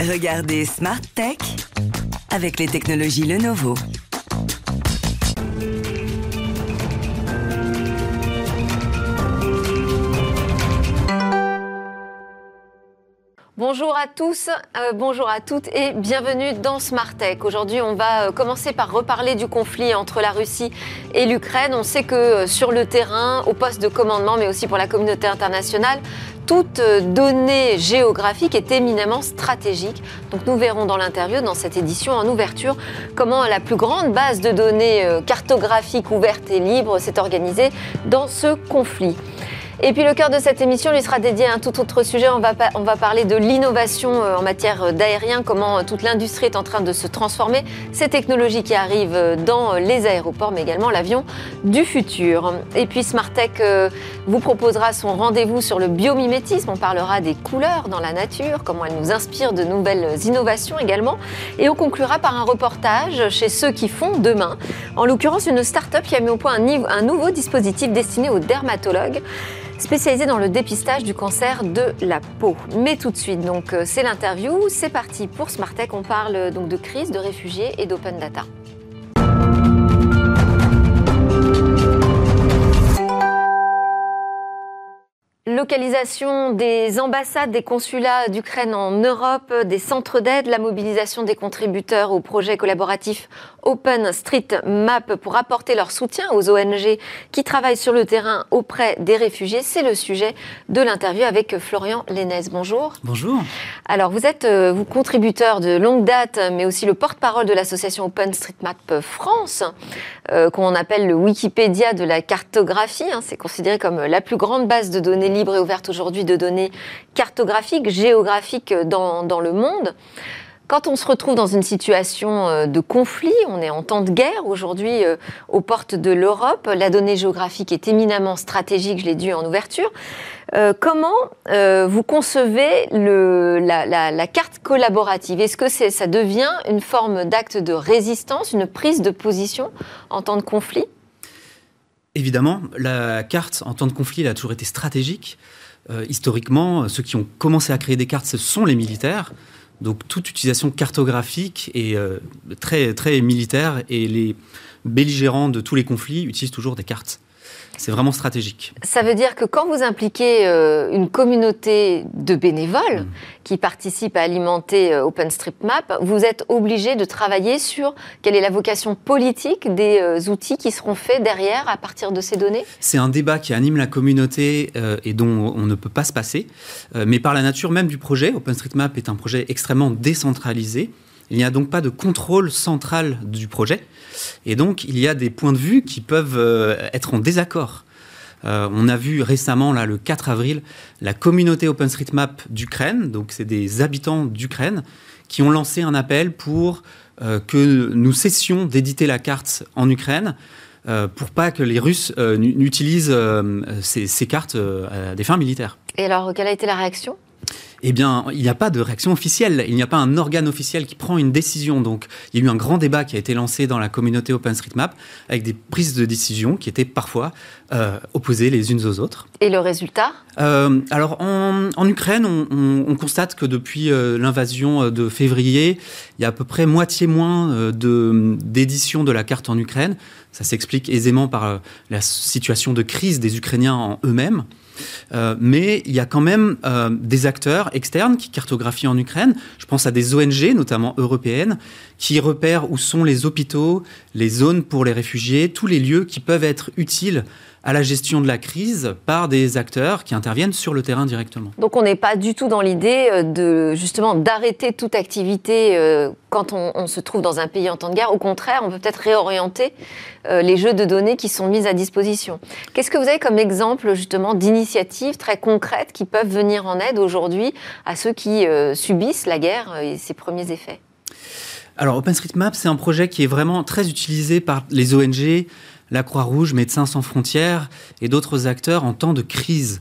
Regardez Smart Tech avec les technologies Lenovo. Bonjour à tous, euh, bonjour à toutes et bienvenue dans Smart Tech. Aujourd'hui, on va euh, commencer par reparler du conflit entre la Russie et l'Ukraine. On sait que euh, sur le terrain, au poste de commandement, mais aussi pour la communauté internationale, toute donnée géographique est éminemment stratégique. Donc nous verrons dans l'interview, dans cette édition en ouverture, comment la plus grande base de données cartographiques ouverte et libre s'est organisée dans ce conflit. Et puis le cœur de cette émission lui sera dédié à un tout autre sujet. On va, on va parler de l'innovation euh, en matière d'aérien, comment euh, toute l'industrie est en train de se transformer, ces technologies qui arrivent euh, dans les aéroports, mais également l'avion du futur. Et puis Smartech vous proposera son rendez-vous sur le biomimétisme. On parlera des couleurs dans la nature, comment elles nous inspirent de nouvelles innovations également. Et on conclura par un reportage chez ceux qui font demain. En l'occurrence, une start-up qui a mis au point un nouveau dispositif destiné aux dermatologues spécialisé dans le dépistage du cancer de la peau. Mais tout de suite, donc euh, c'est l'interview, c'est parti pour Smartech. On parle euh, donc de crise, de réfugiés et d'open data. Localisation des ambassades, des consulats d'Ukraine en Europe, des centres d'aide, la mobilisation des contributeurs au projet collaboratif Open Street Map pour apporter leur soutien aux ONG qui travaillent sur le terrain auprès des réfugiés. C'est le sujet de l'interview avec Florian Lénez. Bonjour. Bonjour. Alors, vous êtes euh, vous contributeur de longue date, mais aussi le porte-parole de l'association Open Street Map France, euh, qu'on appelle le Wikipédia de la cartographie. Hein. C'est considéré comme la plus grande base de données libre ouverte aujourd'hui de données cartographiques, géographiques dans, le monde. Quand on se retrouve dans une situation euh, de conflit, on est en temps de guerre aujourd'hui euh, aux portes de l'Europe, la donnée géographique est éminemment stratégique, je l'ai dit en ouverture. Euh, comment vous concevez la, carte collaborative? Est-ce que ça devient une forme d'acte de résistance, une prise de position en temps de conflit? Évidemment, la carte en temps de conflit elle a toujours été stratégique. Euh, historiquement, ceux qui ont commencé à créer des cartes, ce sont les militaires. Donc toute utilisation cartographique est euh, très, très militaire et les belligérants de tous les conflits utilisent toujours des cartes. C'est vraiment stratégique. Ça veut dire que quand vous impliquez euh, une communauté de bénévoles mm. qui participent à alimenter euh, OpenStreetMap, vous êtes obligé de travailler sur quelle est la vocation politique des euh, outils qui seront faits derrière à partir de ces données? C'est un débat qui anime la communauté et dont on ne peut pas se passer. mais par la nature même du projet, OpenStreetMap est un projet extrêmement décentralisé. Il n'y a donc pas de contrôle central du projet. Et donc, il y a des points de vue qui peuvent euh, être en désaccord. Euh, on a vu récemment, là, le 4 avril, la communauté OpenStreetMap d'Ukraine, donc c'est des habitants d'Ukraine, qui ont lancé un appel pour euh, que nous cessions d'éditer la carte en Ukraine, pour pas que les Russes n'utilisent ces, ces, cartes à des fins militaires. Et alors, quelle a été la réaction? Eh bien, il n'y a pas de réaction officielle. Il n'y a pas un organe officiel qui prend une décision. Donc, il y a eu un grand débat qui a été lancé dans la communauté OpenStreetMap avec des prises de décision qui étaient parfois euh, opposées les unes aux autres. Et le résultat? Euh, Alors, en, Ukraine, on, constate que depuis euh, l'invasion de février, il y a à peu près moitié moins d'éditions de la carte en Ukraine. Ça s'explique aisément par la situation de crise des Ukrainiens en eux-mêmes. Euh, mais il y a quand même euh, des acteurs externes qui cartographient en Ukraine. Je pense à des ONG, notamment européennes, qui repèrent où sont les hôpitaux, les zones pour les réfugiés, tous les lieux qui peuvent être utiles à la gestion de la crise par des acteurs qui interviennent sur le terrain directement. Donc on n'est pas du tout dans l'idée euh, de justement d'arrêter toute activité euh, quand on, se trouve dans un pays en temps de guerre. Au contraire, on peut peut-être réorienter euh, les jeux de données qui sont mis à disposition. Qu'est-ce que vous avez comme exemple justement d'initiatives très concrètes qui peuvent venir en aide aujourd'hui à ceux qui subissent la guerre et ses premiers effets? Alors OpenStreetMap, c'est un projet qui est vraiment très utilisé par les ONG, la Croix-Rouge, Médecins sans frontières et d'autres acteurs en temps de crise.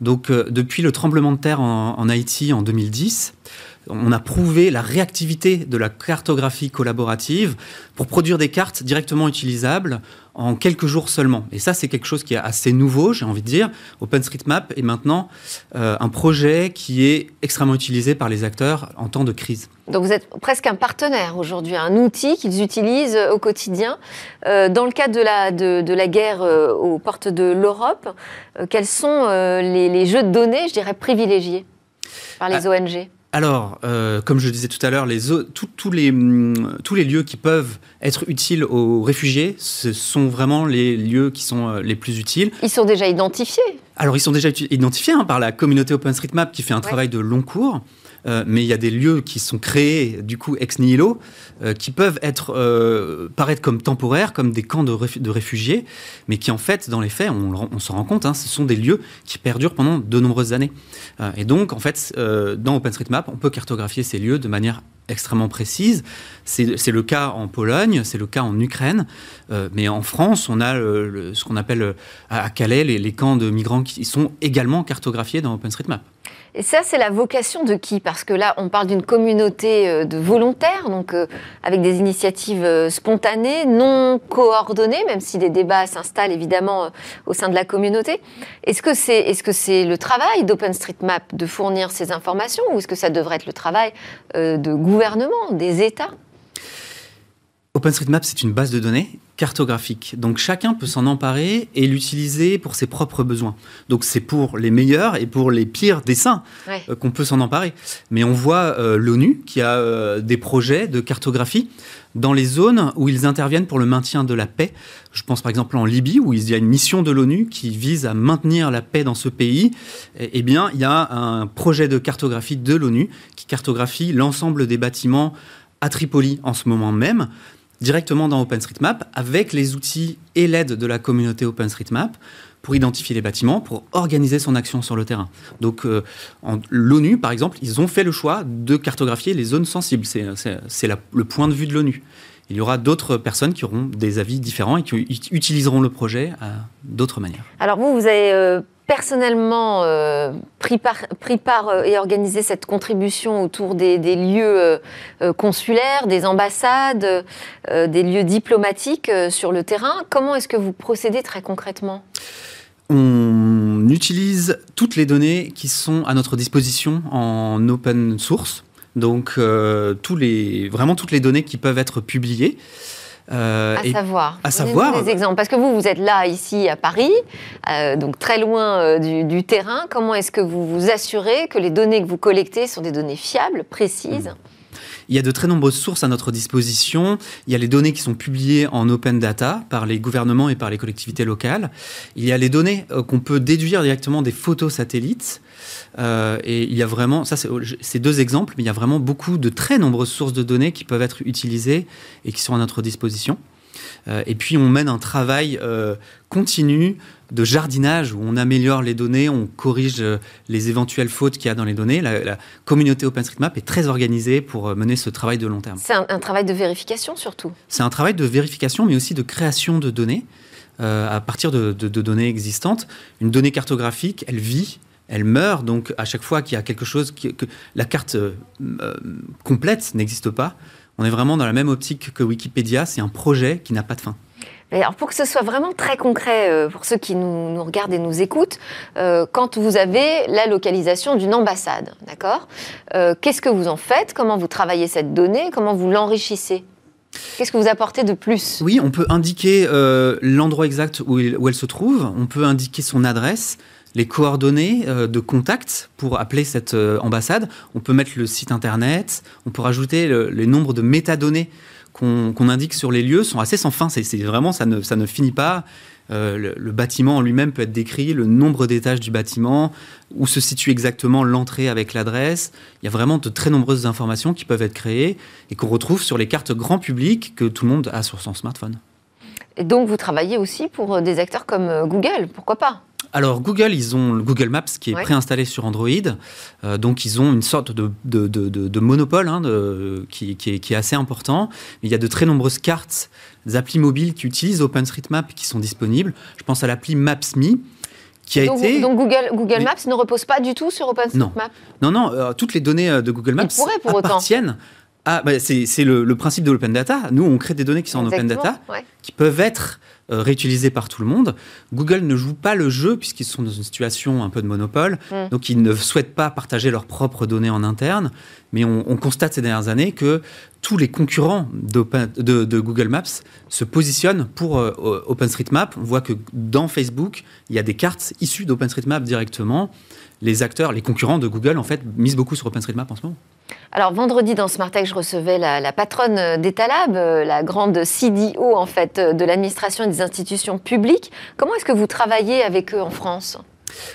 Donc euh, depuis le tremblement de terre en, Haïti en 2010, on a prouvé la réactivité de la cartographie collaborative pour produire des cartes directement utilisables en quelques jours seulement. Et ça, c'est quelque chose qui est assez nouveau, j'ai envie de dire. OpenStreetMap est maintenant euh, un projet qui est extrêmement utilisé par les acteurs en temps de crise. Donc vous êtes presque un partenaire aujourd'hui, un outil qu'ils utilisent au quotidien. Euh, dans le cadre de la, de, la guerre euh, aux portes de l'Europe, quels sont les, les, jeux de données, je dirais, privilégiés par les ah, ONG alors, euh, comme je disais tout à l'heure, les, tous, les, mm, tous les lieux qui peuvent être utiles aux réfugiés, ce sont vraiment les lieux qui sont euh, les plus utiles. Ils sont déjà identifiés Alors, ils sont déjà identifiés hein, par la communauté OpenStreetMap qui fait un travail de long cours. Euh, mais il y a des lieux qui sont créés du coup ex nihilo, euh, qui peuvent être euh, paraître comme temporaires, comme des camps de, réfugiés, mais qui en fait, dans les faits, on, on s'en rend compte, hein, ce sont des lieux qui perdurent pendant de nombreuses années. et donc, en fait, dans OpenStreetMap, on peut cartographier ces lieux de manière extrêmement précise. C'est le cas en Pologne, c'est le cas en Ukraine, mais en France, on a ce qu'on appelle à Calais les, camps de migrants qui sont également cartographiés dans OpenStreetMap. Et ça, c'est la vocation de qui? Parce que là, on parle d'une communauté euh, de volontaires, donc euh, avec des initiatives euh, spontanées, non coordonnées, même si des débats s'installent évidemment au sein de la communauté. Est-ce que c'est est -ce c'est le travail d'OpenStreetMap de fournir ces informations ou est-ce que ça devrait être le travail de gouvernement, des États? OpenStreetMap, c'est une base de données cartographique. Donc chacun peut s'en emparer et l'utiliser pour ses propres besoins. Donc c'est pour les meilleurs et pour les pires dessins euh, qu'on peut s'en emparer. Mais on voit euh, l'ONU qui a euh, des projets de cartographie dans les zones où ils interviennent pour le maintien de la paix. Je pense par exemple en Libye où il y a une mission de l'ONU qui vise à maintenir la paix dans ce pays. Eh bien, il y a un projet de cartographie de l'ONU qui cartographie l'ensemble des bâtiments à Tripoli en ce moment même directement dans OpenStreetMap avec les outils et l'aide de la communauté OpenStreetMap pour identifier les bâtiments, pour organiser son action sur le terrain. Donc euh, l'ONU, par exemple, ils ont fait le choix de cartographier les zones sensibles. C'est le point de vue de l'ONU. Il y aura d'autres personnes qui auront des avis différents et qui utiliseront le projet d'autres manières. Alors vous, vous avez... Euh, personnellement euh, pris, part, euh, et organisé cette contribution autour des, lieux euh, consulaires, des ambassades, des lieux diplomatiques sur le terrain. Comment est-ce que vous procédez très concrètement? On utilise toutes les données qui sont à notre disposition en open source. Donc, vraiment toutes les données qui peuvent être publiées. Euh, à savoir. À savoir. Des exemples. Parce que vous, vous êtes là, ici, à Paris, euh, donc très loin euh, du, terrain. Comment est-ce que vous vous assurez que les données que vous collectez sont des données fiables, précises? Mmh. Il y a de très nombreuses sources à notre disposition. Il y a les données qui sont publiées en open data par les gouvernements et par les collectivités locales. Il y a les données qu'on peut déduire directement des photos satellites. Euh, et il y a vraiment, ça c'est deux exemples, mais il y a vraiment beaucoup de très nombreuses sources de données qui peuvent être utilisées et qui sont à notre disposition. Euh, et puis on mène un travail euh, continu de jardinage où on améliore les données, on corrige les éventuelles fautes qu'il y a dans les données. La, communauté OpenStreetMap est très organisée pour mener ce travail de long terme. C'est un, travail de vérification surtout C'est un travail de vérification, mais aussi de création de données à partir de, de, données existantes. Une donnée cartographique, elle vit, elle meurt. Donc à chaque fois qu'il y a quelque chose, que la carte euh, complète n'existe pas, on est vraiment dans la même optique que Wikipédia. C'est un projet qui n'a pas de fin. Alors pour que ce soit vraiment très concret euh, pour ceux qui nous, regardent et nous écoutent, euh, quand vous avez la localisation d'une ambassade, d'accord Qu'est-ce que vous en faites? Comment vous travaillez cette donnée? Comment vous l'enrichissez? Qu'est-ce que vous apportez de plus? Oui, on peut indiquer l'endroit exact où, elle se trouve, on peut indiquer son adresse, les coordonnées euh, de contact pour appeler cette euh, ambassade. On peut mettre le site internet, on peut rajouter les nombres de métadonnées qu'on indique sur les lieux sont assez sans fin. C'est vraiment ça ne, ça ne finit pas. Euh, le, bâtiment en lui-même peut être décrit, le nombre d'étages du bâtiment, où se situe exactement l'entrée avec l'adresse. Il y a vraiment de très nombreuses informations qui peuvent être créées et qu'on retrouve sur les cartes grand public que tout le monde a sur son smartphone. Et donc vous travaillez aussi pour des acteurs comme Google, pourquoi pas? Alors Google, ils ont le Google Maps qui est préinstallé sur Android, euh, donc ils ont une sorte de, de, monopole hein, qui, qui, est, assez important. il y a de très nombreuses cartes, des applis mobiles qui utilisent OpenStreetMap qui sont disponibles. Je pense à l'appli Maps.me qui a donc, été. Donc Google, Google Maps ne repose pas du tout sur OpenStreetMap Non, non, non toutes les données de Google Maps pour appartiennent. Ah, bah c'est le, le, principe de l'open data. Nous, on crée des données qui sont Exactement, en open data, ouais. qui peuvent être euh, réutilisées par tout le monde. Google ne joue pas le jeu puisqu'ils sont dans une situation un peu de monopole, Mm. donc ils ne souhaitent pas partager leurs propres données en interne. Mais on, on constate ces dernières années que tous les concurrents de Google Maps se positionnent pour euh, OpenStreetMap. On voit que dans Facebook, il y a des cartes issues d'OpenStreetMap directement. Les acteurs, les concurrents de Google, en fait, misent beaucoup sur OpenStreetMap en ce moment. Alors vendredi dans Smart Tech, je recevais la, la patronne d'Etalab, euh, la grande CDO en fait euh, de l'administration et des institutions publiques. Comment est-ce que vous travaillez avec eux en France?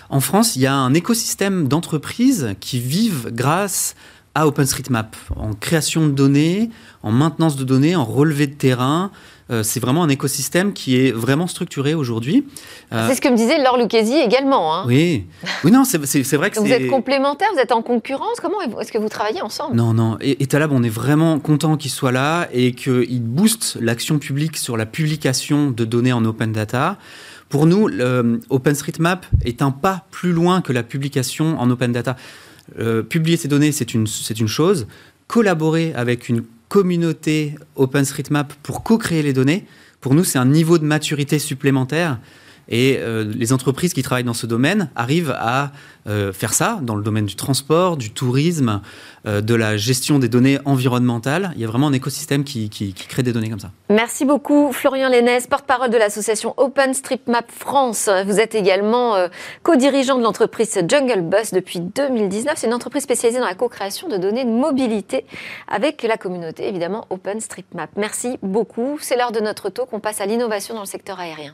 En France, il y a un écosystème d'entreprises qui vivent grâce à OpenStreetMap, en création de données, en maintenance de données, en relevé de terrain. Euh, c'est vraiment un écosystème qui est vraiment structuré aujourd'hui. Euh, C'est ce que me disait Laure Lucchesi également. hein. oui, oui, non, c'est c'est- c'est vrai que Donc vous c'est. êtes complémentaires, vous êtes en concurrence. Comment est-ce que vous travaillez ensemble? Non, non. Et Etalab, on est vraiment content qu'il soit là et qu'il booste l'action publique sur la publication de données en open data. Pour nous, OpenStreetMap est un pas plus loin que la publication en open data. Euh, publier ces données, c'est une, c'est une chose. Collaborer avec une communauté OpenStreetMap pour co-créer les données, pour nous, c'est un niveau de maturité supplémentaire. Et euh, les entreprises qui travaillent dans ce domaine arrivent à euh, faire ça dans le domaine du transport, du tourisme, euh, de la gestion des données environnementales. Il y a vraiment un écosystème qui, crée des données comme ça. Merci beaucoup, Florian Lénès, porte-parole de l'association OpenStreetMap France. Vous êtes également co-dirigeant de l'entreprise Jungle Bus depuis 2019. C'est une entreprise spécialisée dans la co-création de données de mobilité avec la communauté, évidemment, OpenStreetMap. Merci beaucoup. C'est l'heure de notre talk. On passe à l'innovation dans le secteur aérien.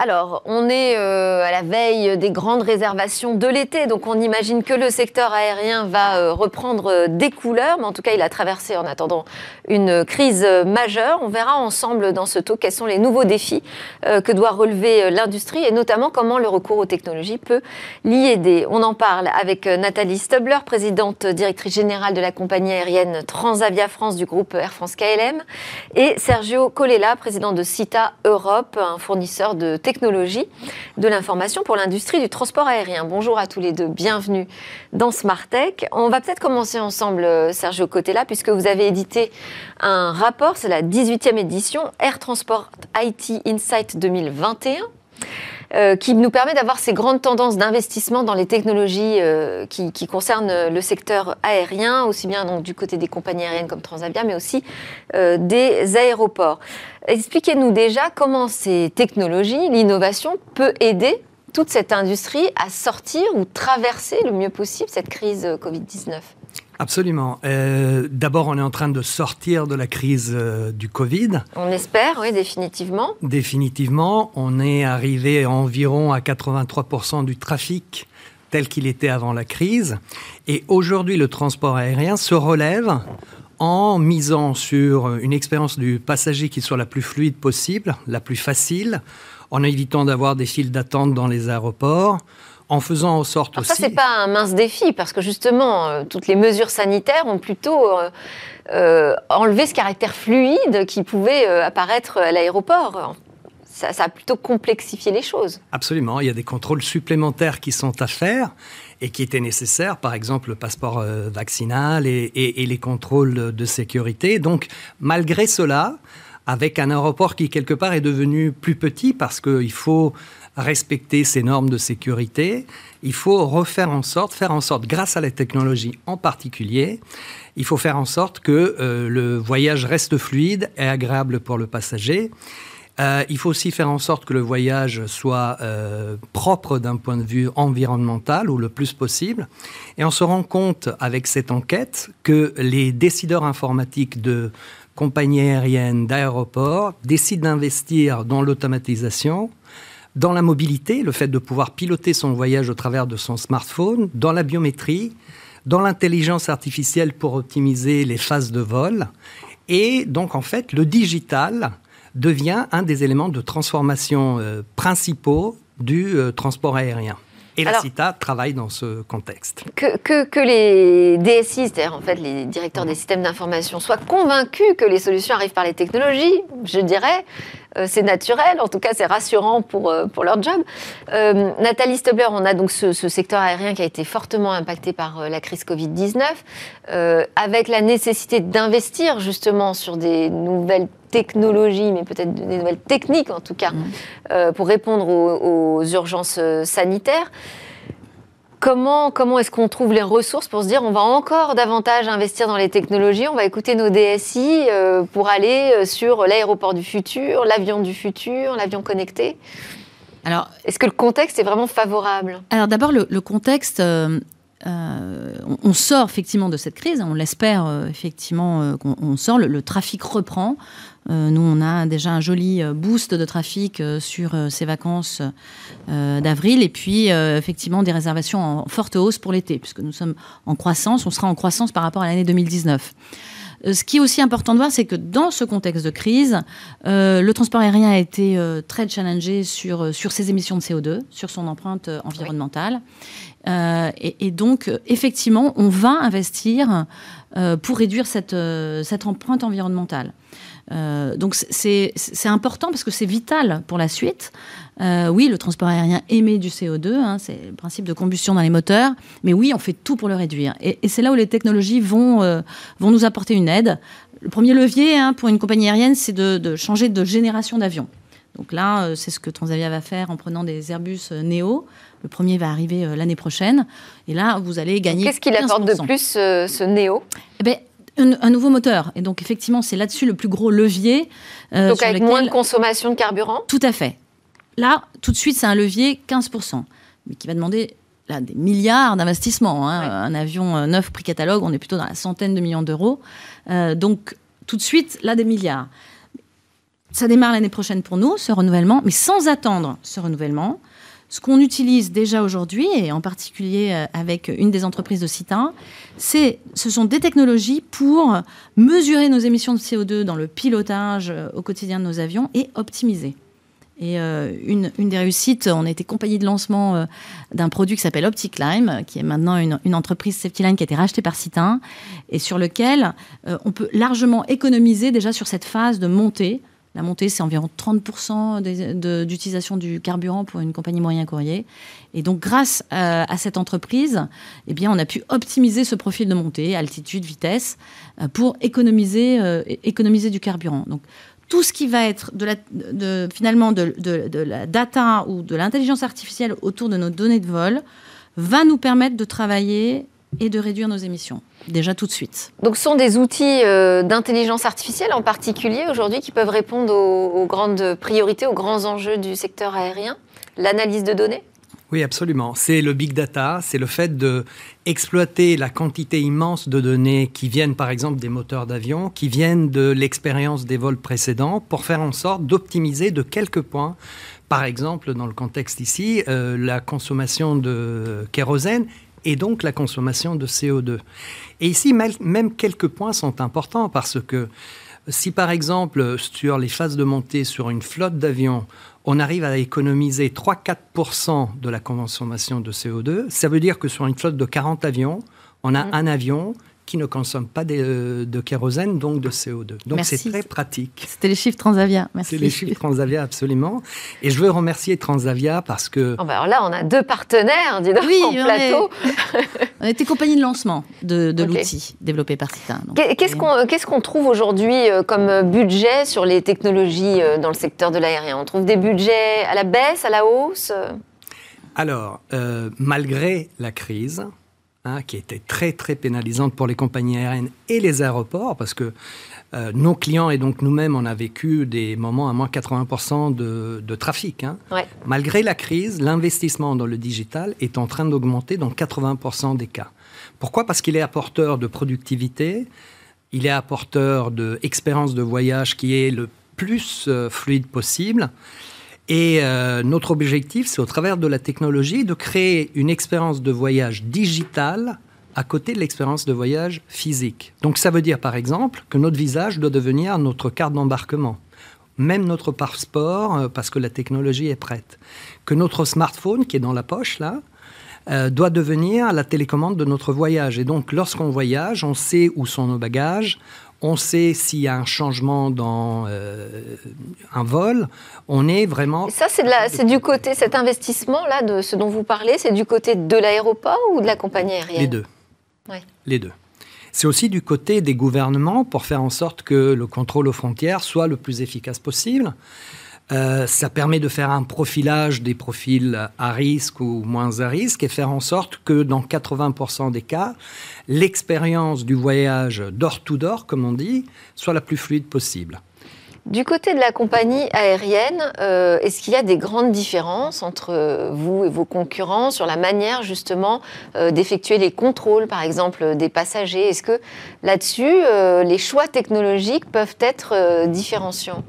Alors, on est euh, à la veille des grandes réservations de l'été, donc on imagine que le secteur aérien va euh, reprendre euh, des couleurs, mais en tout cas, il a traversé en attendant une crise majeure. On verra ensemble dans ce talk quels sont les nouveaux défis que doit relever l'industrie et notamment comment le recours aux technologies peut l'y aider. On en parle avec Nathalie Stubler, présidente directrice générale de la compagnie aérienne Transavia France du groupe Air France KLM, et Sergio Colella, président de CITA Europe, un fournisseur de de l'information pour l'industrie du transport aérien. Bonjour à tous les deux, bienvenue dans Smart Tech. On va peut-être commencer ensemble, euh, Sergio Cotella, puisque vous avez édité un rapport, c'est la 18e édition, Air Transport IT Insight 2021. Euh, qui nous permet d'avoir ces grandes tendances d'investissement dans les technologies euh, qui, concernent le secteur aérien, aussi bien donc du côté des compagnies aériennes comme Transavia, mais aussi euh, des aéroports. Expliquez-nous déjà comment ces technologies, l'innovation peut aider toute cette industrie à sortir ou traverser le mieux possible cette crise euh, Covid-19. Absolument. Euh, D'abord, on est en train de sortir de la crise euh, du Covid. On espère, oui, définitivement. Définitivement, on est arrivé à environ à 83% du trafic tel qu'il était avant la crise. Et aujourd'hui, le transport aérien se relève en misant sur une expérience du passager qui soit la plus fluide possible, la plus facile, en évitant d'avoir des files d'attente dans les aéroports, en faisant en sorte Alors aussi... ça, c'est pas un mince défi, parce que justement, euh, toutes les mesures sanitaires ont plutôt euh, euh, enlevé ce caractère fluide qui pouvait apparaître à l'aéroport. Ça, ça a plutôt complexifié les choses. Absolument, il y a des contrôles supplémentaires qui sont à faire et qui étaient nécessaires, par exemple le passeport vaccinal et, et- et les contrôles de sécurité. Donc, malgré cela, avec un aéroport qui quelque part est devenu plus petit parce qu'il faut respecter ces normes de sécurité, il faut refaire en sorte, faire en sorte, grâce à la technologie en particulier, il faut faire en sorte que euh, le voyage reste fluide et agréable pour le passager. Euh, il faut aussi faire en sorte que le voyage soit euh, propre d'un point de vue environnemental ou le plus possible. Et on se rend compte avec cette enquête que les décideurs informatiques de compagnies aériennes, d'aéroports décident d'investir dans l'automatisation, dans la mobilité, le fait de pouvoir piloter son voyage au travers de son smartphone, dans la biométrie, dans l'intelligence artificielle pour optimiser les phases de vol. Et donc, en fait, le digital devient un des éléments de transformation euh, principaux du euh, transport aérien. Et la CITA travaille dans ce contexte. Que, que, que les DSI, c'est-à-dire en fait les directeurs des systèmes d'information, soient convaincus que les solutions arrivent par les technologies, je dirais, c'est naturel, en tout cas c'est rassurant pour, pour leur job. Nathalie Stobler, on a donc ce, ce, secteur aérien qui a été fortement impacté par la crise Covid-19, avec la nécessité d'investir justement sur des nouvelles technologies, mais peut-être des nouvelles techniques en tout cas, mmh. pour répondre aux, aux urgences sanitaires. Comment, comment est-ce qu'on trouve les ressources pour se dire on va encore davantage investir dans les technologies, on va écouter nos DSI euh, pour aller euh, sur l'aéroport du futur, l'avion du futur, l'avion connecté? Alors, est-ce que le contexte est vraiment favorable? Alors d'abord, le, contexte, euh, on, sort effectivement de cette crise, on l'espère effectivement qu'on sort, le, trafic reprend. Euh, nous, on a déjà un joli euh, boost de trafic euh, sur ces vacances d'avril et puis effectivement des réservations en forte hausse pour l'été, puisque nous sommes en croissance, on sera en croissance par rapport à l'année 2019. Ce qui est aussi important de voir, c'est que dans ce contexte de crise, le transport aérien a été très challengé sur, sur ses émissions de CO2, sur son empreinte environnementale. et, donc, effectivement, on va investir pour réduire cette, cette empreinte environnementale. Euh, donc c'est important parce que c'est vital pour la suite. Euh, oui, le transport aérien émet du CO2, hein, c'est le principe de combustion dans les moteurs, mais oui, on fait tout pour le réduire. Et, c'est là où les technologies vont, euh, vont nous apporter une aide. Le premier levier hein, pour une compagnie aérienne, c'est de, de, changer de génération d'avions. Donc là, c'est ce que Transavia va faire en prenant des Airbus Neo. Le premier va arriver l'année prochaine. Et là, vous allez gagner. Qu'est-ce qu'il apporte de plus, ce Neo? Eh ben, un, nouveau moteur. Et donc, effectivement, c'est là-dessus le plus gros levier. Euh, donc, avec moins de consommation de carburant Tout à fait. Là, tout de suite, c'est un levier 15%, mais qui va demander là, des milliards d'investissements. Hein. Un avion euh, neuf prix catalogue, on est plutôt dans la centaine de millions d'euros. Euh, donc, tout de suite, là, des milliards. Ça démarre l'année prochaine pour nous, ce renouvellement, mais sans attendre ce renouvellement. Ce qu'on utilise déjà aujourd'hui, et en particulier euh, avec une des entreprises de Citin, c'est, ce sont des technologies pour mesurer nos émissions de CO2 dans le pilotage euh, au quotidien de nos avions et optimiser. Et euh, une, des réussites, on a été compagnie de lancement d'un produit qui s'appelle OptiClimb, qui est maintenant une, une entreprise Safetyline qui a été rachetée par Citin, et sur lequel on peut largement économiser déjà sur cette phase de montée la montée, c'est environ 30% d'utilisation du carburant pour une compagnie moyen courrier. Et donc, grâce à, cette entreprise, eh on a pu optimiser ce profil de montée, altitude, vitesse, euh, pour économiser, euh, économiser du carburant. Donc, tout ce qui va être finalement de, la data ou de l'intelligence artificielle autour de nos données de vol va nous permettre de travailler et de réduire nos émissions, déjà tout de suite. Donc ce sont des outils euh, d'intelligence artificielle en particulier aujourd'hui qui peuvent répondre aux, grandes priorités, aux grands enjeux du secteur aérien, l'analyse de données? Oui, absolument. C'est le big data, c'est le fait de exploiter la quantité immense de données qui viennent, par exemple, des moteurs d'avion, qui viennent de l'expérience des vols précédents, pour faire en sorte d'optimiser de quelques points. Par exemple, dans le contexte ici, euh, la consommation de kérosène et donc la consommation de CO2. Et ici, même quelques points sont importants parce que si par exemple sur les phases de montée sur une flotte d'avions, on arrive à économiser 3-4% de la consommation de CO2, ça veut dire que sur une flotte de 40 avions, on a mmh. un avion qui ne consomment pas de, de kérosène, donc de CO2. Donc c'est très pratique. C'était les chiffres Transavia. Merci. C'est les chiffres Transavia, absolument. Et je veux remercier Transavia parce que... Oh bah alors là, on a deux partenaires, dis donc, oui, en plateau. on a été compagnie de lancement de, de l'outil développé par Citin. Qu'est-ce qu'on qu'est-ce qu'on trouve aujourd'hui euh, comme budget sur les technologies euh, dans le secteur de l'aérien? On trouve des budgets à la baisse, à la hausse? Alors, euh, malgré la crise, Hein, qui était très très pénalisante pour les compagnies aériennes et les aéroports, parce que euh, nos clients et donc nous-mêmes, on a vécu des moments à moins 80% de, de, trafic. Hein. Malgré la crise, l'investissement dans le digital est en train d'augmenter dans 80% des cas. Pourquoi? Parce qu'il est apporteur de productivité, il est apporteur d'expérience de voyage qui est le plus euh, fluide possible. Et euh, notre objectif, c'est au travers de la technologie de créer une expérience de voyage digitale à côté de l'expérience de voyage physique. Donc ça veut dire par exemple que notre visage doit devenir notre carte d'embarquement, même notre passeport euh, parce que la technologie est prête, que notre smartphone qui est dans la poche là euh, doit devenir la télécommande de notre voyage. Et donc lorsqu'on voyage, on sait où sont nos bagages, On sait s'il y a un changement dans un vol. On est vraiment. ça, c'est du côté, cet investissement-là, de ce dont vous parlez, c'est du côté de l'aéroport ou de la compagnie aérienne? Les deux. Les deux. C'est aussi du côté des gouvernements pour faire en sorte que le contrôle aux frontières soit le plus efficace possible. Euh, ça permet de faire un profilage des profils à risque ou moins à risque et faire en sorte que dans 80% des cas, l'expérience du voyage door to door, comme on dit, soit la plus fluide possible. Du côté de la compagnie aérienne, euh, est-ce qu'il y a des grandes différences entre vous et vos concurrents sur la manière justement euh, d'effectuer les contrôles, par exemple, des passagers? Est-ce que là-dessus, les choix technologiques peuvent être différenciants?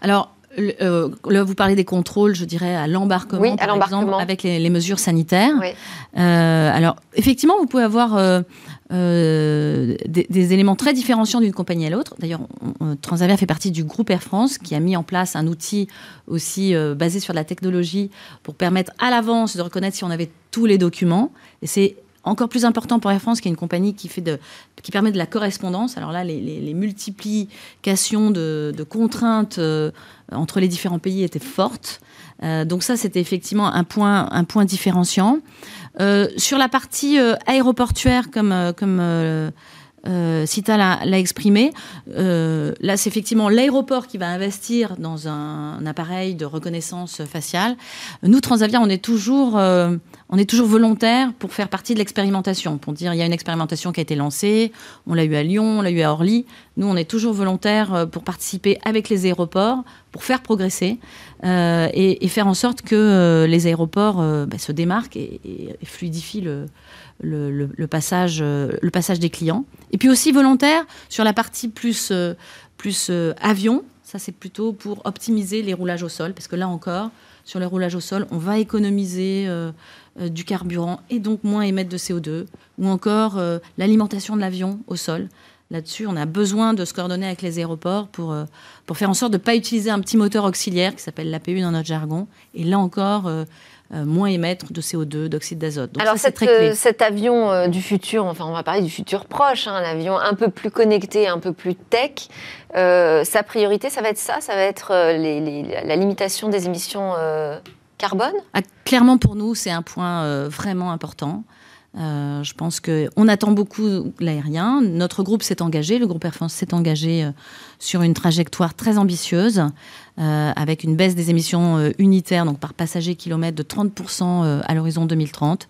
Alors, euh, là, vous parlez des contrôles, je dirais, à l'embarquement, par exemple, avec les, mesures sanitaires. Euh, alors, effectivement, vous pouvez avoir euh, des, éléments très différenciants d'une compagnie à l'autre. D'ailleurs, Transavia fait partie du groupe Air France qui a mis en place un outil aussi basé sur la technologie pour permettre à l'avance de reconnaître si on avait tous les documents. Et c'est encore plus important pour Air France, qui est une compagnie qui, fait de, qui permet de la correspondance. Alors là, les, multiplications de, contraintes euh, entre les différents pays étaient fortes. Euh, donc ça, c'était effectivement un point, un point différenciant. Euh, sur la partie aéroportuaire, comme, comme Cita l'a exprimé, là, c'est effectivement l'aéroport qui va investir dans un, appareil de reconnaissance faciale. Nous, Transavia, on est toujours on est toujours volontaire pour faire partie de l'expérimentation, pour dire il y a une expérimentation qui a été lancée, on l'a eu à Lyon, on l'a eu à Orly. Nous, on est toujours volontaire euh, pour participer avec les aéroports, pour faire progresser euh, et, faire en sorte que euh, les aéroports bah, se démarquent et, fluidifient le, passage, le passage des clients. Et puis aussi volontaire sur la partie plus, plus avion. Ça, c'est plutôt pour optimiser les roulages au sol, parce que là encore, sur les roulages au sol, on va économiser euh, du carburant et donc moins émettre de CO2, ou encore euh, l'alimentation de l'avion au sol. Là-dessus, on a besoin de se coordonner avec les aéroports pour, euh, pour faire en sorte de ne pas utiliser un petit moteur auxiliaire qui s'appelle l'APU dans notre jargon. Et là encore, moins émettre de CO2, d'oxyde d'azote. Alors cet avion du futur, enfin on va parler du futur proche, hein, un avion un peu plus connecté, un peu plus tech, sa priorité, ça va être ça, ça va être la limitation des émissions carbone ah, Clairement, pour nous, c'est un point euh, vraiment important. Euh, je pense qu'on attend beaucoup l'aérien. Notre groupe s'est engagé, le groupe Air France s'est engagé euh, sur une trajectoire très ambitieuse, avec une baisse des émissions unitaires, donc par passager kilomètre, de 30% à l'horizon 2030.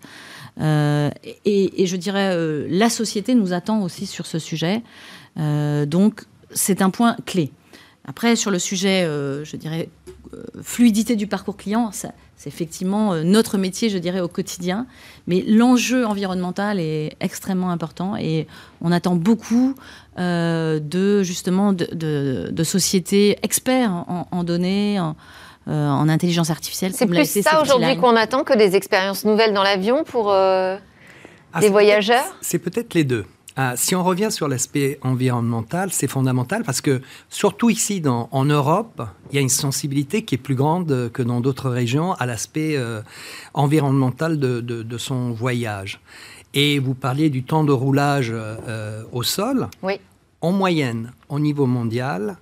Et, et, je dirais, la société nous attend aussi sur ce sujet. donc, c'est un point clé. Après, sur le sujet, je dirais, euh, fluidité du parcours client, c'est effectivement euh, notre métier, je dirais, au quotidien. Mais l'enjeu environnemental est extrêmement important et on attend beaucoup euh, de justement de, sociétés experts en, données. En, intelligence artificielle. C'est plus ça aujourd'hui qu'on attend que des expériences nouvelles dans l'avion pour ah, des voyageurs? C'est peut-être les deux. Ah, si on revient sur l'aspect environnemental, c'est fondamental parce que, surtout ici en Europe, il y a une sensibilité qui est plus grande que dans d'autres régions à l'aspect euh, environnemental de, son voyage. Et vous parliez du temps de roulage euh, au sol. Oui. En moyenne, au niveau mondial,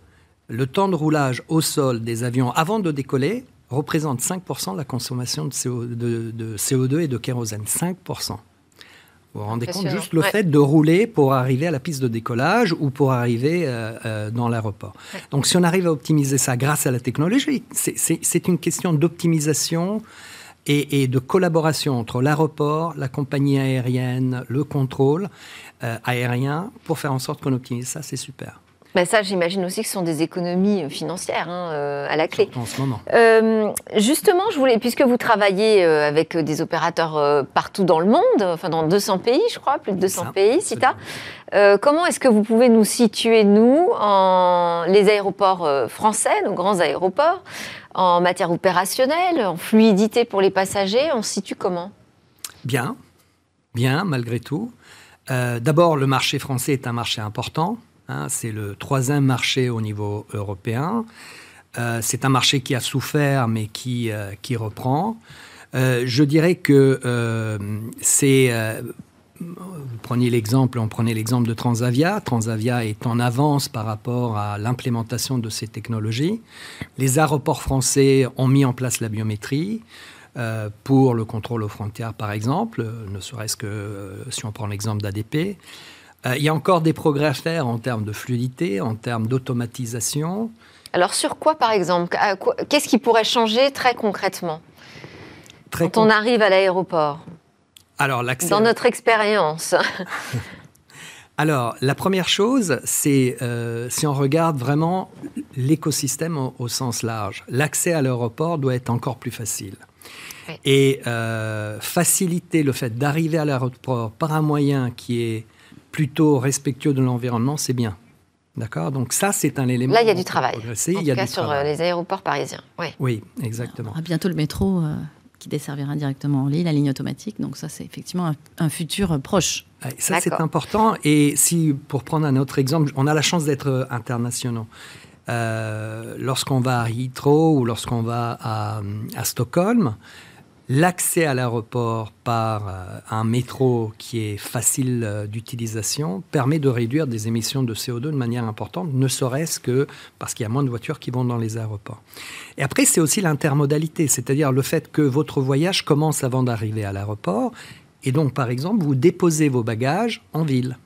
le temps de roulage au sol des avions avant de décoller représente 5% de la consommation de, de CO2 et de kérosène. 5%. Vous vous rendez compte juste le fait de rouler pour arriver à la piste de décollage ou pour arriver euh, euh, dans l'aéroport. Donc si on arrive à optimiser ça grâce à la technologie, c'est une question d'optimisation et, de collaboration entre l'aéroport, la compagnie aérienne, le contrôle euh, aérien pour faire en sorte qu'on optimise ça, c'est super. Ben ça, j'imagine aussi que ce sont des économies euh, financières hein, euh, à la clé. En ce moment. Euh, justement, je voulais, puisque vous travaillez avec des opérateurs partout dans le monde, enfin dans 200 pays, je crois, plus de 200 pays, CITA, comment est-ce que vous pouvez nous situer, nous, en les aéroports français, nos grands aéroports, en matière opérationnelle, en fluidité pour les passagers On se situe comment? Bien, bien, malgré tout. D'abord, le marché français est un marché important. Hein, c'est le troisième marché au niveau européen. Euh, c'est un marché qui a souffert, mais qui, euh, qui reprend. Euh, je dirais que c'est. vous preniez l'exemple, on prenait l'exemple de Transavia. Transavia est en avance par rapport à l'implémentation de ces technologies. Les aéroports français ont mis en place la biométrie. Pour le contrôle aux frontières, par exemple, ne serait-ce que si on prend l'exemple d'ADP. Il y a encore des progrès à faire en termes de fluidité, en termes d'automatisation. Alors sur quoi, par exemple Qu'est-ce qui pourrait changer très concrètement quand on arrive à l'aéroport Alors, Dans notre expérience. Alors, la première chose, c'est euh, si on regarde vraiment l'écosystème au, sens large, l'accès à l'aéroport doit être encore plus facile. Et euh, faciliter le fait d'arriver à l'aéroport par un moyen qui est plutôt respectueux de l'environnement, c'est bien. D'accord? Donc ça, c'est un élément. Là, il y a du travail. En il y a cas, sur euh, les aéroports parisiens. Oui, oui exactement. On bientôt le métro qui desservira directement en ligne, la ligne automatique. Donc ça, c'est effectivement un, futur proche. Ça, c'est important. Et si, pour prendre un autre exemple, on a la chance d'être internationaux. Euh, lorsqu'on va à Heathrow ou lorsqu'on va à, à Stockholm, L'accès à l'aéroport par euh, un métro qui est facile euh, d'utilisation permet de réduire des émissions de CO2 de manière importante, ne serait-ce que parce qu'il y a moins de voitures qui vont dans les aéroports. Et après, c'est aussi l'intermodalité, c'est-à-dire le fait que votre voyage commence avant d'arriver à l'aéroport. Et donc, par exemple, vous déposez vos bagages en ville,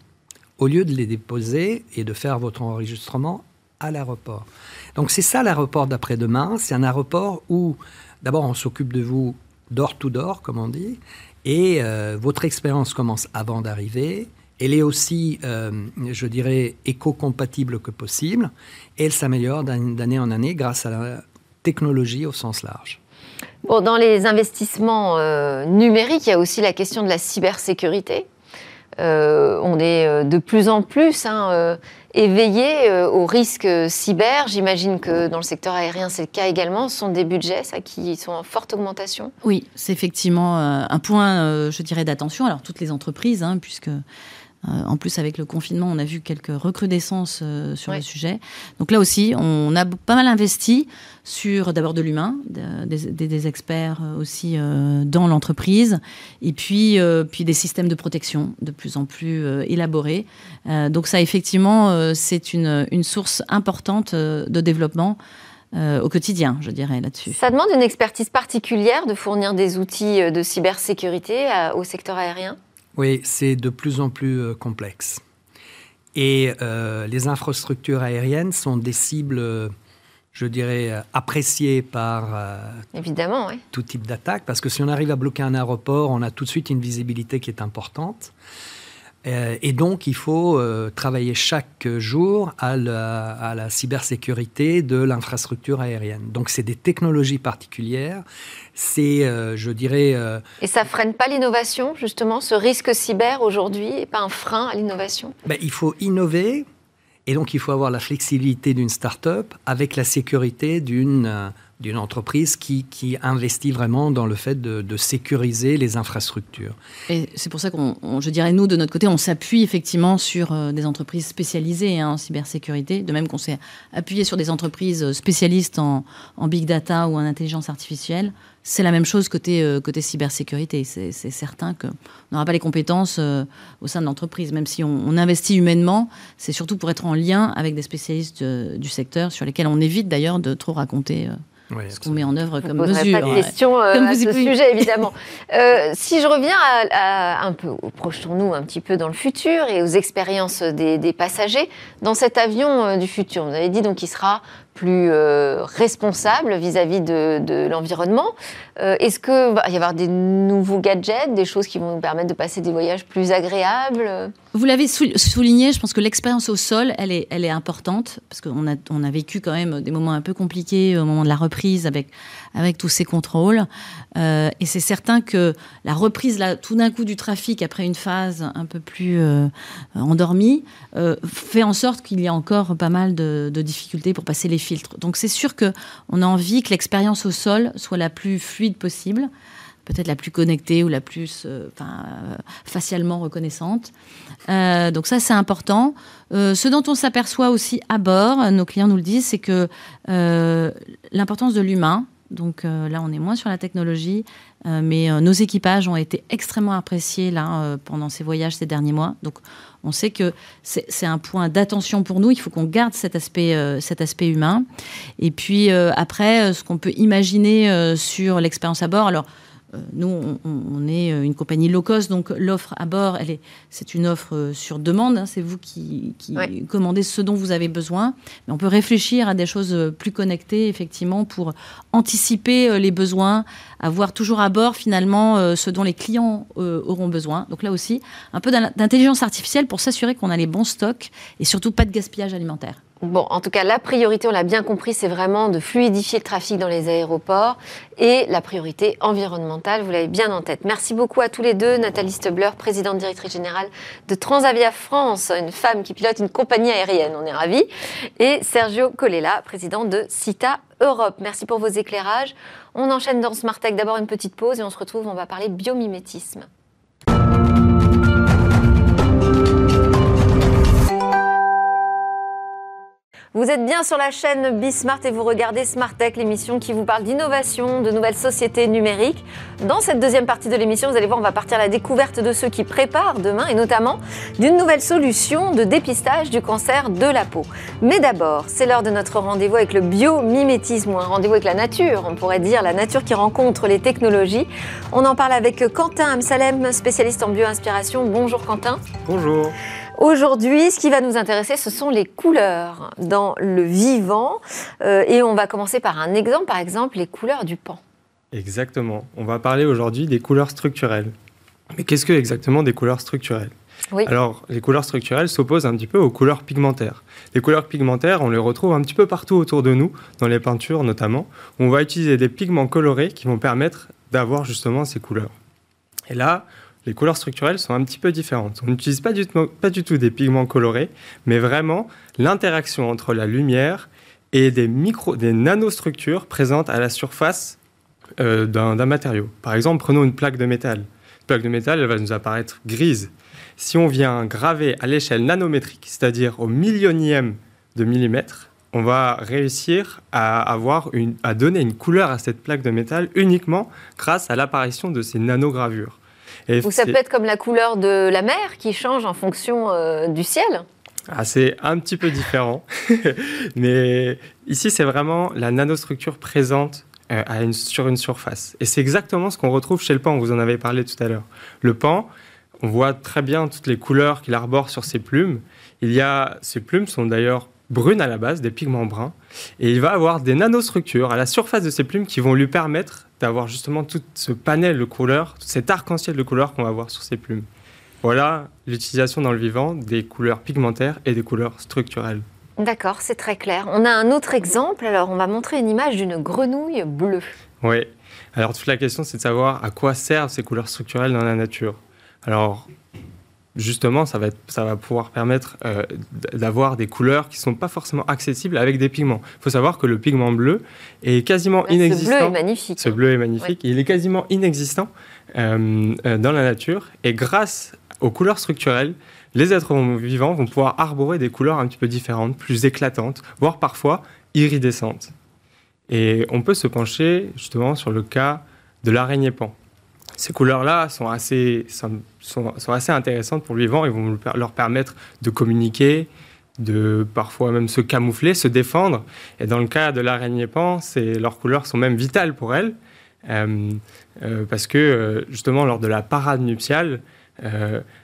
au lieu de les déposer et de faire votre enregistrement à l'aéroport. Donc, c'est ça l'aéroport d'après-demain. C'est un aéroport où, d'abord, on s'occupe de vous door to door, comme on dit, et euh, votre expérience commence avant d'arriver. Elle est aussi, euh, je dirais, éco-compatible que possible, et elle s'améliore d'année en année grâce à la technologie au sens large. Bon, dans les investissements euh, numériques, il y a aussi la question de la cybersécurité. On est de plus en plus hein, éveillé euh, aux risques cyber. J'imagine que dans le secteur aérien, c'est le cas également. Ce sont des budgets, ça, qui sont en forte augmentation? Oui, c'est effectivement euh, un point, euh, je dirais, d'attention. Alors, toutes les entreprises, hein, puisque euh, en plus, avec le confinement, on a vu quelques recrudescences euh, sur le sujet. Donc là aussi, on a pas mal investi sur d'abord de l'humain, des, experts euh, aussi dans l'entreprise, et puis, puis des systèmes de protection de plus en plus élaborés. donc ça, effectivement, c'est une, une, source importante de développement. au quotidien, je dirais, là-dessus. Ça demande une expertise particulière de fournir des outils de cybersécurité au secteur aérien? Oui, c'est de plus en plus euh, complexe. Et euh, les infrastructures aériennes sont des cibles, euh, je dirais, appréciées par Évidemment, tout type d'attaque, parce que si on arrive à bloquer un aéroport, on a tout de suite une visibilité qui est importante. Euh, et donc, il faut euh, travailler chaque jour à la, cybersécurité de l'infrastructure aérienne. Donc, c'est des technologies particulières. C'est, euh, je dirais. Et ça freine pas l'innovation, justement, ce risque cyber aujourd'hui n'est pas un frein à l'innovation? Ben, Il faut innover. Et donc, il faut avoir la flexibilité d'une start-up avec la sécurité d'une d'une entreprise qui, qui, investit vraiment dans le fait de, sécuriser les infrastructures. Et c'est pour ça qu'on, je dirais, nous, de notre côté, on s'appuie effectivement sur euh, des entreprises spécialisées hein, en cybersécurité, de même qu'on s'est appuyé sur des entreprises spécialistes en, big data ou en intelligence artificielle. C'est la même chose côté, euh, côté cybersécurité. C'est, certain qu'on n'aura pas les compétences euh, au sein de l'entreprise. Même si on, on investit humainement, c'est surtout pour être en lien avec des spécialistes du secteur sur lesquels on évite d'ailleurs de trop raconter ce qu'on met en œuvre comme mesure. Pas de questions euh, à ce sujet, évidemment. Euh, si je reviens à, un peu, projetons-nous un petit peu dans le futur et aux expériences des, des passagers dans cet avion euh, du futur. Vous avez dit donc qu'il sera plus euh, responsable vis-à-vis de, l'environnement. Euh, est-ce qu'il va y avoir des nouveaux gadgets, des choses qui vont nous permettre de passer des voyages plus agréables? Vous l'avez souligné, je pense que l'expérience au sol, elle est, importante, parce qu'on a, vécu quand même des moments un peu compliqués au moment de la reprise avec, tous ces contrôles. Euh, et c'est certain que la reprise, tout d'un coup, du trafic après une phase un peu plus endormie, fait en sorte qu'il y a encore pas mal de, de difficultés pour passer les filtres. Donc c'est sûr qu'on a envie que l'expérience au sol soit la plus fluide possible, peut-être la plus connectée ou la plus euh, euh, facialement reconnaissante. Euh, donc ça c'est important. ce dont on s'aperçoit aussi à bord, nos clients nous le disent, c'est que l'importance de l'humain Donc là, on est moins sur la technologie, mais nos équipages ont été extrêmement appréciés là pendant ces voyages ces derniers mois. Donc on sait que c'est un point d'attention pour nous. Il faut qu'on garde cet aspect, cet aspect humain. Et puis après, ce qu'on peut imaginer sur l'expérience à bord. Alors euh, nous, on, est euh, une compagnie low cost, donc l'offre à bord, elle est, c'est une offre euh, sur demande. Hein. c'est vous qui, commandez ce dont vous avez besoin. Mais on peut réfléchir à des choses plus connectées, effectivement, pour anticiper les besoins, avoir toujours à bord finalement ce dont les clients auront besoin. Donc là aussi, un peu d'intelligence artificielle pour s'assurer qu'on a les bons stocks et surtout pas de gaspillage alimentaire. Bon, en tout cas, la priorité, on l'a bien compris, c'est vraiment de fluidifier le trafic dans les aéroports et la priorité environnementale, vous l'avez bien en tête. Merci beaucoup à tous les deux. Nathalie Stubler, présidente directrice générale de Transavia France, une femme qui pilote une compagnie aérienne, on est ravis. Et Sergio Colella, président de CITA Europe. Merci pour vos éclairages. On enchaîne dans Smart Tech. D'abord une petite pause et on se retrouve, on va parler biomimétisme. Vous êtes bien sur la chaîne Bismart et vous regardez Smart Tech, l'émission qui vous parle d'innovation, de nouvelles sociétés numériques. Dans cette deuxième partie de l'émission, vous allez voir, on va partir à la découverte de ceux qui préparent demain et notamment d'une nouvelle solution de dépistage du cancer de la peau. Mais d'abord, c'est l'heure de notre rendez-vous avec le biomimétisme ou un rendez-vous avec la nature, on pourrait dire la nature qui rencontre les technologies. On en parle avec Quentin Amsalem, spécialiste en bioinspiration. Bonjour Quentin. Bonjour. Aujourd'hui, ce qui va nous intéresser, ce sont les couleurs dans le vivant. Euh, et on va commencer par un exemple, par exemple les couleurs du pan. Exactement. On va parler aujourd'hui des couleurs structurelles. Mais qu'est-ce que exactement des couleurs structurelles? Oui. Alors, les couleurs structurelles s'opposent un petit peu aux couleurs pigmentaires. Les couleurs pigmentaires, on les retrouve un petit peu partout autour de nous, dans les peintures notamment. Où on va utiliser des pigments colorés qui vont permettre d'avoir justement ces couleurs. Et là, les couleurs structurelles sont un petit peu différentes. On n'utilise pas du, tout, des pigments colorés, mais vraiment l'interaction entre la lumière et des, micro, des nanostructures présentes à la surface euh, d'un matériau. Par exemple, prenons une plaque de métal. Une plaque de métal, elle va nous apparaître grise. Si on vient graver à l'échelle nanométrique, c'est-à-dire au millionième de millimètre, on va réussir à, avoir à donner une couleur à cette plaque de métal uniquement grâce à l'apparition de ces nanogravures. Ou ça peut être comme la couleur de la mer qui change en fonction euh, du ciel ah, c'est un petit peu différent, mais ici c'est vraiment la nanostructure présente euh, à une, sur une surface. Et c'est exactement ce qu'on retrouve chez le pan, vous en avez parlé tout à l'heure. Le pan, on voit très bien toutes les couleurs qu'il arbore sur ses plumes. Il y a, ces plumes sont d'ailleurs brunes à la base, des pigments bruns, et il va avoir des nanostructures à la surface de ses plumes qui vont lui permettre d'avoir justement tout ce panel de couleurs, cet arc-en-ciel de couleurs qu'on va voir sur ses plumes. Voilà l'utilisation dans le vivant des couleurs pigmentaires et des couleurs structurelles. D'accord, c'est très clair. On a un autre exemple, alors on va montrer une image d'une grenouille bleue. Oui, alors toute la question c'est de savoir à quoi servent ces couleurs structurelles dans la nature. Alors justement, ça va, ça va pouvoir permettre euh, d'avoir des couleurs qui ne sont pas forcément accessibles avec des pigments. Il faut savoir que le pigment bleu est quasiment inexistant. Ce bleu est magnifique. Ce bleu est magnifique. Il est quasiment inexistant euh, euh, dans la nature. Et grâce aux couleurs structurelles, les êtres vivants vont pouvoir arborer des couleurs un petit peu différentes, plus éclatantes, voire parfois iridescentes. Et on peut se pencher justement sur le cas de l'araignée pan ces couleurs-là sont assez, sont, assez intéressantes pour le vivant. Ils vont leur permettre de communiquer, de parfois même se camoufler, se défendre. Et dans le cas de l'araignée pan, leurs couleurs sont même vitales pour elles, euh, euh, parce que euh, justement lors de la parade nuptiale,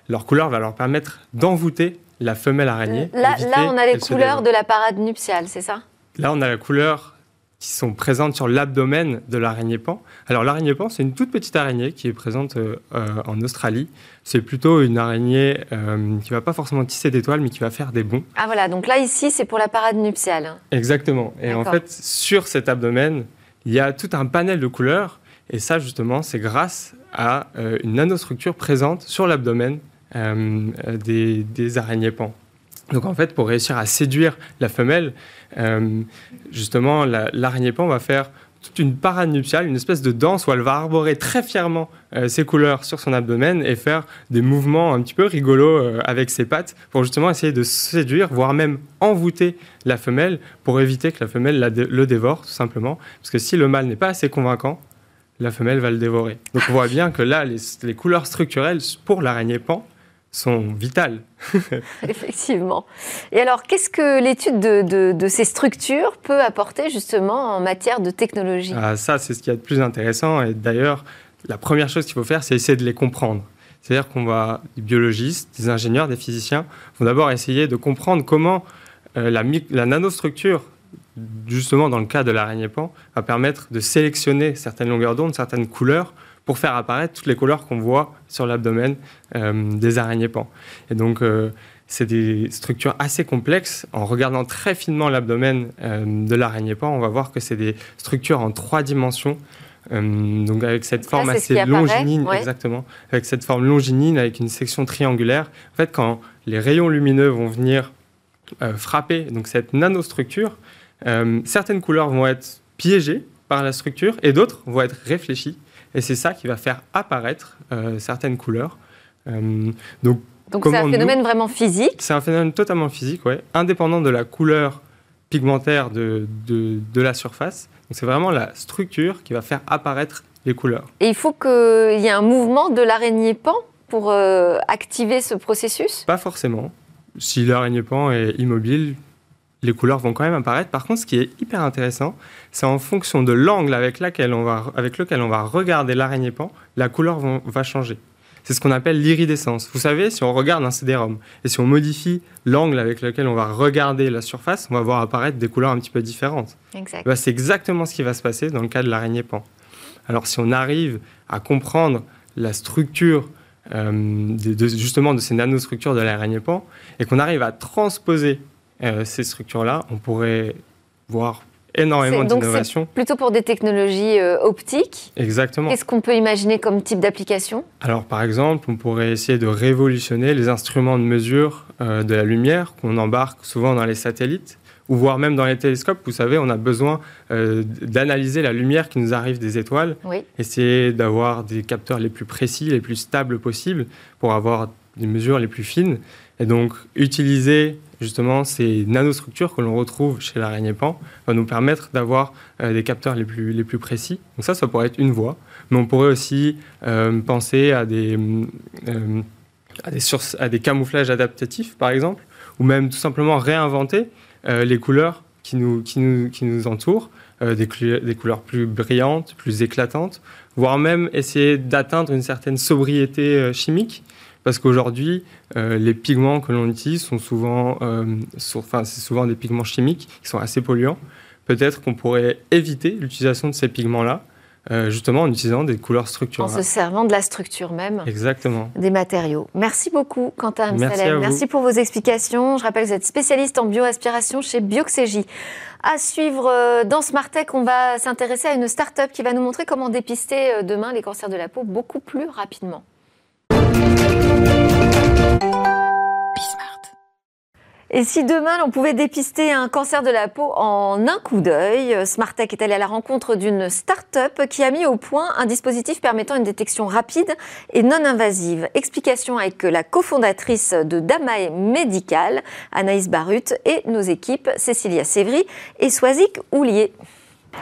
leur couleur va leur permettre d'envoûter la femelle araignée. Là, là on a les couleurs de la parade nuptiale, c'est ça? Là, on a la couleur qui sont présentes sur l'abdomen de l'araignée pan. Alors l'araignée pan, c'est une toute petite araignée qui est présente euh, euh, en Australie. C'est plutôt une araignée euh, qui va pas forcément tisser des toiles, mais qui va faire des bonds. Ah voilà, donc là ici, c'est pour la parade nuptiale. Exactement. Et en fait, sur cet abdomen, il y a tout un panel de couleurs. Et ça, justement, c'est grâce à une nanostructure présente sur l'abdomen des, des araignées pan. Donc en fait, pour réussir à séduire la femelle, euh, justement, l'araignée pan va faire toute une parade nuptiale, une espèce de danse où elle va arborer très fièrement euh, ses couleurs sur son abdomen et faire des mouvements un petit peu rigolos euh, avec ses pattes pour justement essayer de séduire, voire même envoûter la femelle pour éviter que la femelle le dévore tout simplement. Parce que si le mâle n'est pas assez convaincant, la femelle va le dévorer. Donc on voit bien que là, les, les couleurs structurelles pour l'araignée pan sont vitales. Effectivement. Et alors, qu'est-ce que l'étude de, ces structures peut apporter justement en matière de technologie? Ah, Ça, c'est ce qui est le plus intéressant. Et d'ailleurs, la première chose qu'il faut faire, c'est essayer de les comprendre. C'est-à-dire qu'on va, des biologistes, des ingénieurs, des physiciens, vont d'abord essayer de comprendre comment euh, la, la nanostructure justement dans le cas de l'araignée pan, va permettre de sélectionner certaines longueurs d'onde, certaines couleurs pour faire apparaître toutes les couleurs qu'on voit sur l'abdomen euh, des araignées pan. Et donc, euh, c'est des structures assez complexes. En regardant très finement l'abdomen euh, de l'araignée pan, on va voir que c'est des structures en trois dimensions. donc avec cette forme assez longiligne, exactement, avec cette forme longiligne, avec une section triangulaire. En fait, quand les rayons lumineux vont venir frapper donc cette nanostructure, certaines couleurs vont être piégées par la structure et d'autres vont être réfléchies. Et c'est ça qui va faire apparaître euh, certaines couleurs. Euh, donc, c'est un phénomène vraiment physique C'est un phénomène totalement physique, ouais, indépendant de la couleur pigmentaire de, de, de la surface. Donc c'est vraiment la structure qui va faire apparaître les couleurs. Et il faut qu'il y ait un mouvement de l'araignée pan pour euh, activer ce processus? Pas forcément. Si l'araignée pan est immobile, les couleurs vont quand même apparaître. Par contre, ce qui est hyper intéressant, c'est en fonction de l'angle avec, lequel on va regarder l'araignée pan, la couleur va changer. C'est ce qu'on appelle l'iridescence. Vous savez, si on regarde un CD-ROM et si on modifie l'angle avec lequel on va regarder la surface, on va voir apparaître des couleurs un petit peu différentes. Bah, c'est exactement ce qui va se passer dans le cas de l'araignée pan. Alors, si on arrive à comprendre la structure euh, justement de ces nanostructures de l'araignée pan et qu'on arrive à transposer euh, ces structures-là, on pourrait voir énormément d'innovations. Plutôt pour des technologies euh, optiques. Exactement. Qu'est-ce qu'on peut imaginer comme type d'application? Alors, par exemple, on pourrait essayer de révolutionner les instruments de mesure euh, de la lumière qu'on embarque souvent dans les satellites ou voire même dans les télescopes. Vous savez, on a besoin d'analyser la lumière qui nous arrive des étoiles, oui. essayer d'avoir des capteurs les plus précis, les plus stables possibles pour avoir des mesures les plus fines. Et donc, utiliser justement ces nanostructures que l'on retrouve chez l'araignée pan va nous permettre d'avoir euh, des capteurs les plus, les plus précis. Donc ça, ça pourrait être une voie. Mais on pourrait aussi euh, penser à des, euh, à, des camouflages adaptatifs, par exemple, ou même tout simplement réinventer les couleurs qui nous, qui nous, qui nous entourent, des couleurs plus brillantes, plus éclatantes, voire même essayer d'atteindre une certaine sobriété chimique parce qu'aujourd'hui, euh, les pigments que l'on utilise sont souvent, euh, enfin, c'est souvent des pigments chimiques qui sont assez polluants. Peut-être qu'on pourrait éviter l'utilisation de ces pigments-là, euh, justement en utilisant des couleurs structurelles. En se servant de la structure même. Exactement. Des matériaux. Merci beaucoup, Quentin Merci, Merci pour vos explications. Je rappelle que vous êtes spécialiste en bioaspiration chez Bioxégie. À suivre dans Smart Tech, on va s'intéresser à une start-up qui va nous montrer comment dépister demain les cancers de la peau beaucoup plus rapidement. Et si demain on pouvait dépister un cancer de la peau en un coup d'œil, Smartech est allé à la rencontre d'une start-up qui a mis au point un dispositif permettant une détection rapide et non invasive. Explication avec la cofondatrice de Damae Medical, Anaïs Barut, et nos équipes Cécilia Sévry et Soisic Houlier.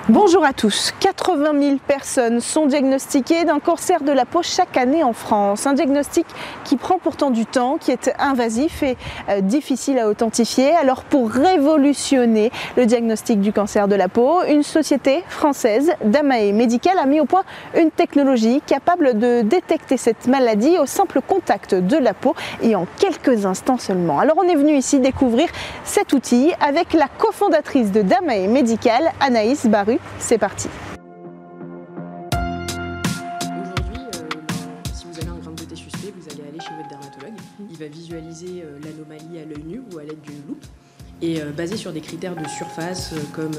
Bonjour à tous. 80 000 personnes sont diagnostiquées d'un cancer de la peau chaque année en France. Un diagnostic qui prend pourtant du temps, qui est invasif et euh, difficile à authentifier. Alors pour révolutionner le diagnostic du cancer de la peau, une société française, Damae Medical, a mis au point une technologie capable de détecter cette maladie au simple contact de la peau et en quelques instants seulement. Alors on est venu ici découvrir cet outil avec la cofondatrice de Damae Medical, Anaïs c'est parti. Aujourd'hui, euh, si vous avez un grain de beauté suspect, vous allez aller chez votre dermatologue. Il va visualiser euh, l'anomalie à l'œil nu ou à l'aide d'une loupe et euh, basé sur des critères de surface comme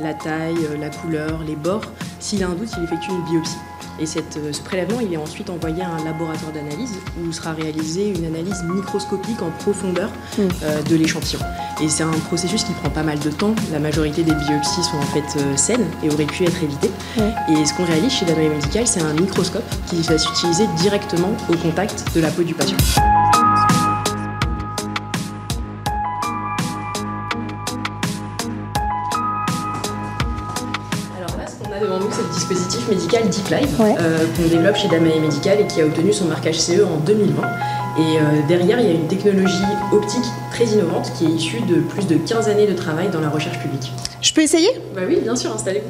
la taille, la couleur, les bords. S'il a un doute, il effectue une biopsie. Et cette, euh, ce prélèvement, il est ensuite envoyé à un laboratoire d'analyse où sera réalisée une analyse microscopique en profondeur mm. euh, de l'échantillon. Et c'est un processus qui prend pas mal de temps. La majorité des biopsies sont en fait euh, saines et auraient pu être évitées. Et ce qu'on réalise chez Danoé Medical, c'est un microscope qui va s'utiliser directement au contact de la peau du patient. Dispositif médical Deep Life euh, qu'on développe chez Damae Medical et qui a obtenu son marquage CE en 2020. Et euh, derrière, il y a une technologie optique très innovante qui est issue de plus de 15 années de travail dans la recherche publique. Je peux essayer? Bah oui, bien sûr, installez-vous.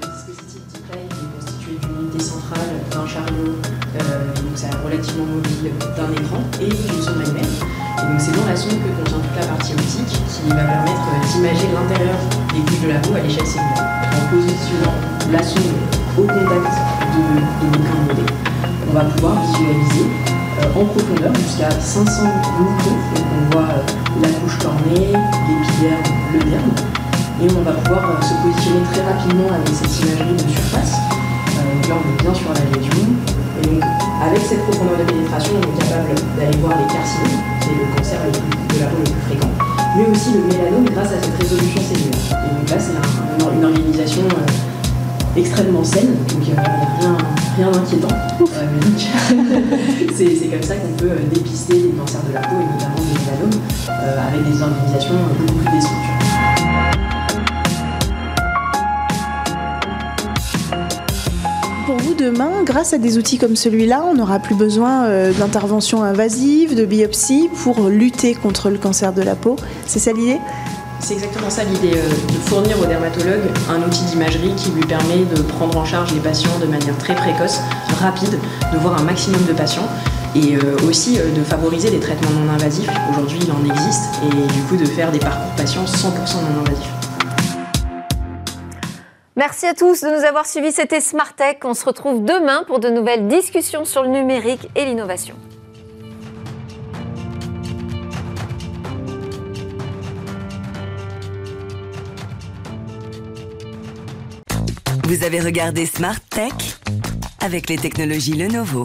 Le dispositif Deep Life est constitué d'une unité centrale, d'un chariot, euh, donc c'est relativement mobile, d'un écran et d'une sonde magnétique donc c'est dans la sonde que contient toute la partie optique qui va permettre d'imager l'intérieur des couches de la peau à l'échelle cellulaire. En positionnant la sonde au contact de, modé, on va pouvoir visualiser euh, en profondeur jusqu'à 500 microns. Donc on voit euh, la couche cornée, l'épiderme, le derme. Et on va pouvoir euh, se positionner très rapidement avec cette imagerie de surface. donc là on est bien sur la lésion. Et donc avec cette profondeur de pénétration, on est capable d'aller voir les aussi le mélanome grâce à cette résolution cellulaire. Et donc là, c'est une organisation euh, extrêmement saine, donc il n'y a rien, rien d'inquiétant. c'est comme ça qu'on peut euh, dépister les cancers de la peau et notamment des mélanomes euh, avec des organisations beaucoup plus destructurées. Pour vous demain, grâce à des outils comme celui-là, on n'aura plus besoin euh, d'interventions invasives, de biopsies pour lutter contre le cancer de la peau C'est ça l'idée? C'est exactement ça l'idée, euh, de fournir au dermatologue un outil d'imagerie qui lui permet de prendre en charge les patients de manière très précoce, rapide, de voir un maximum de patients et euh, aussi de favoriser des traitements non invasifs. Aujourd'hui, il en existe et du coup de faire des parcours patients 100% non invasifs. Merci à tous de nous avoir suivis. C'était Smart Tech. On se retrouve demain pour de nouvelles discussions sur le numérique et l'innovation. Vous avez regardé Smart Tech avec les technologies Lenovo.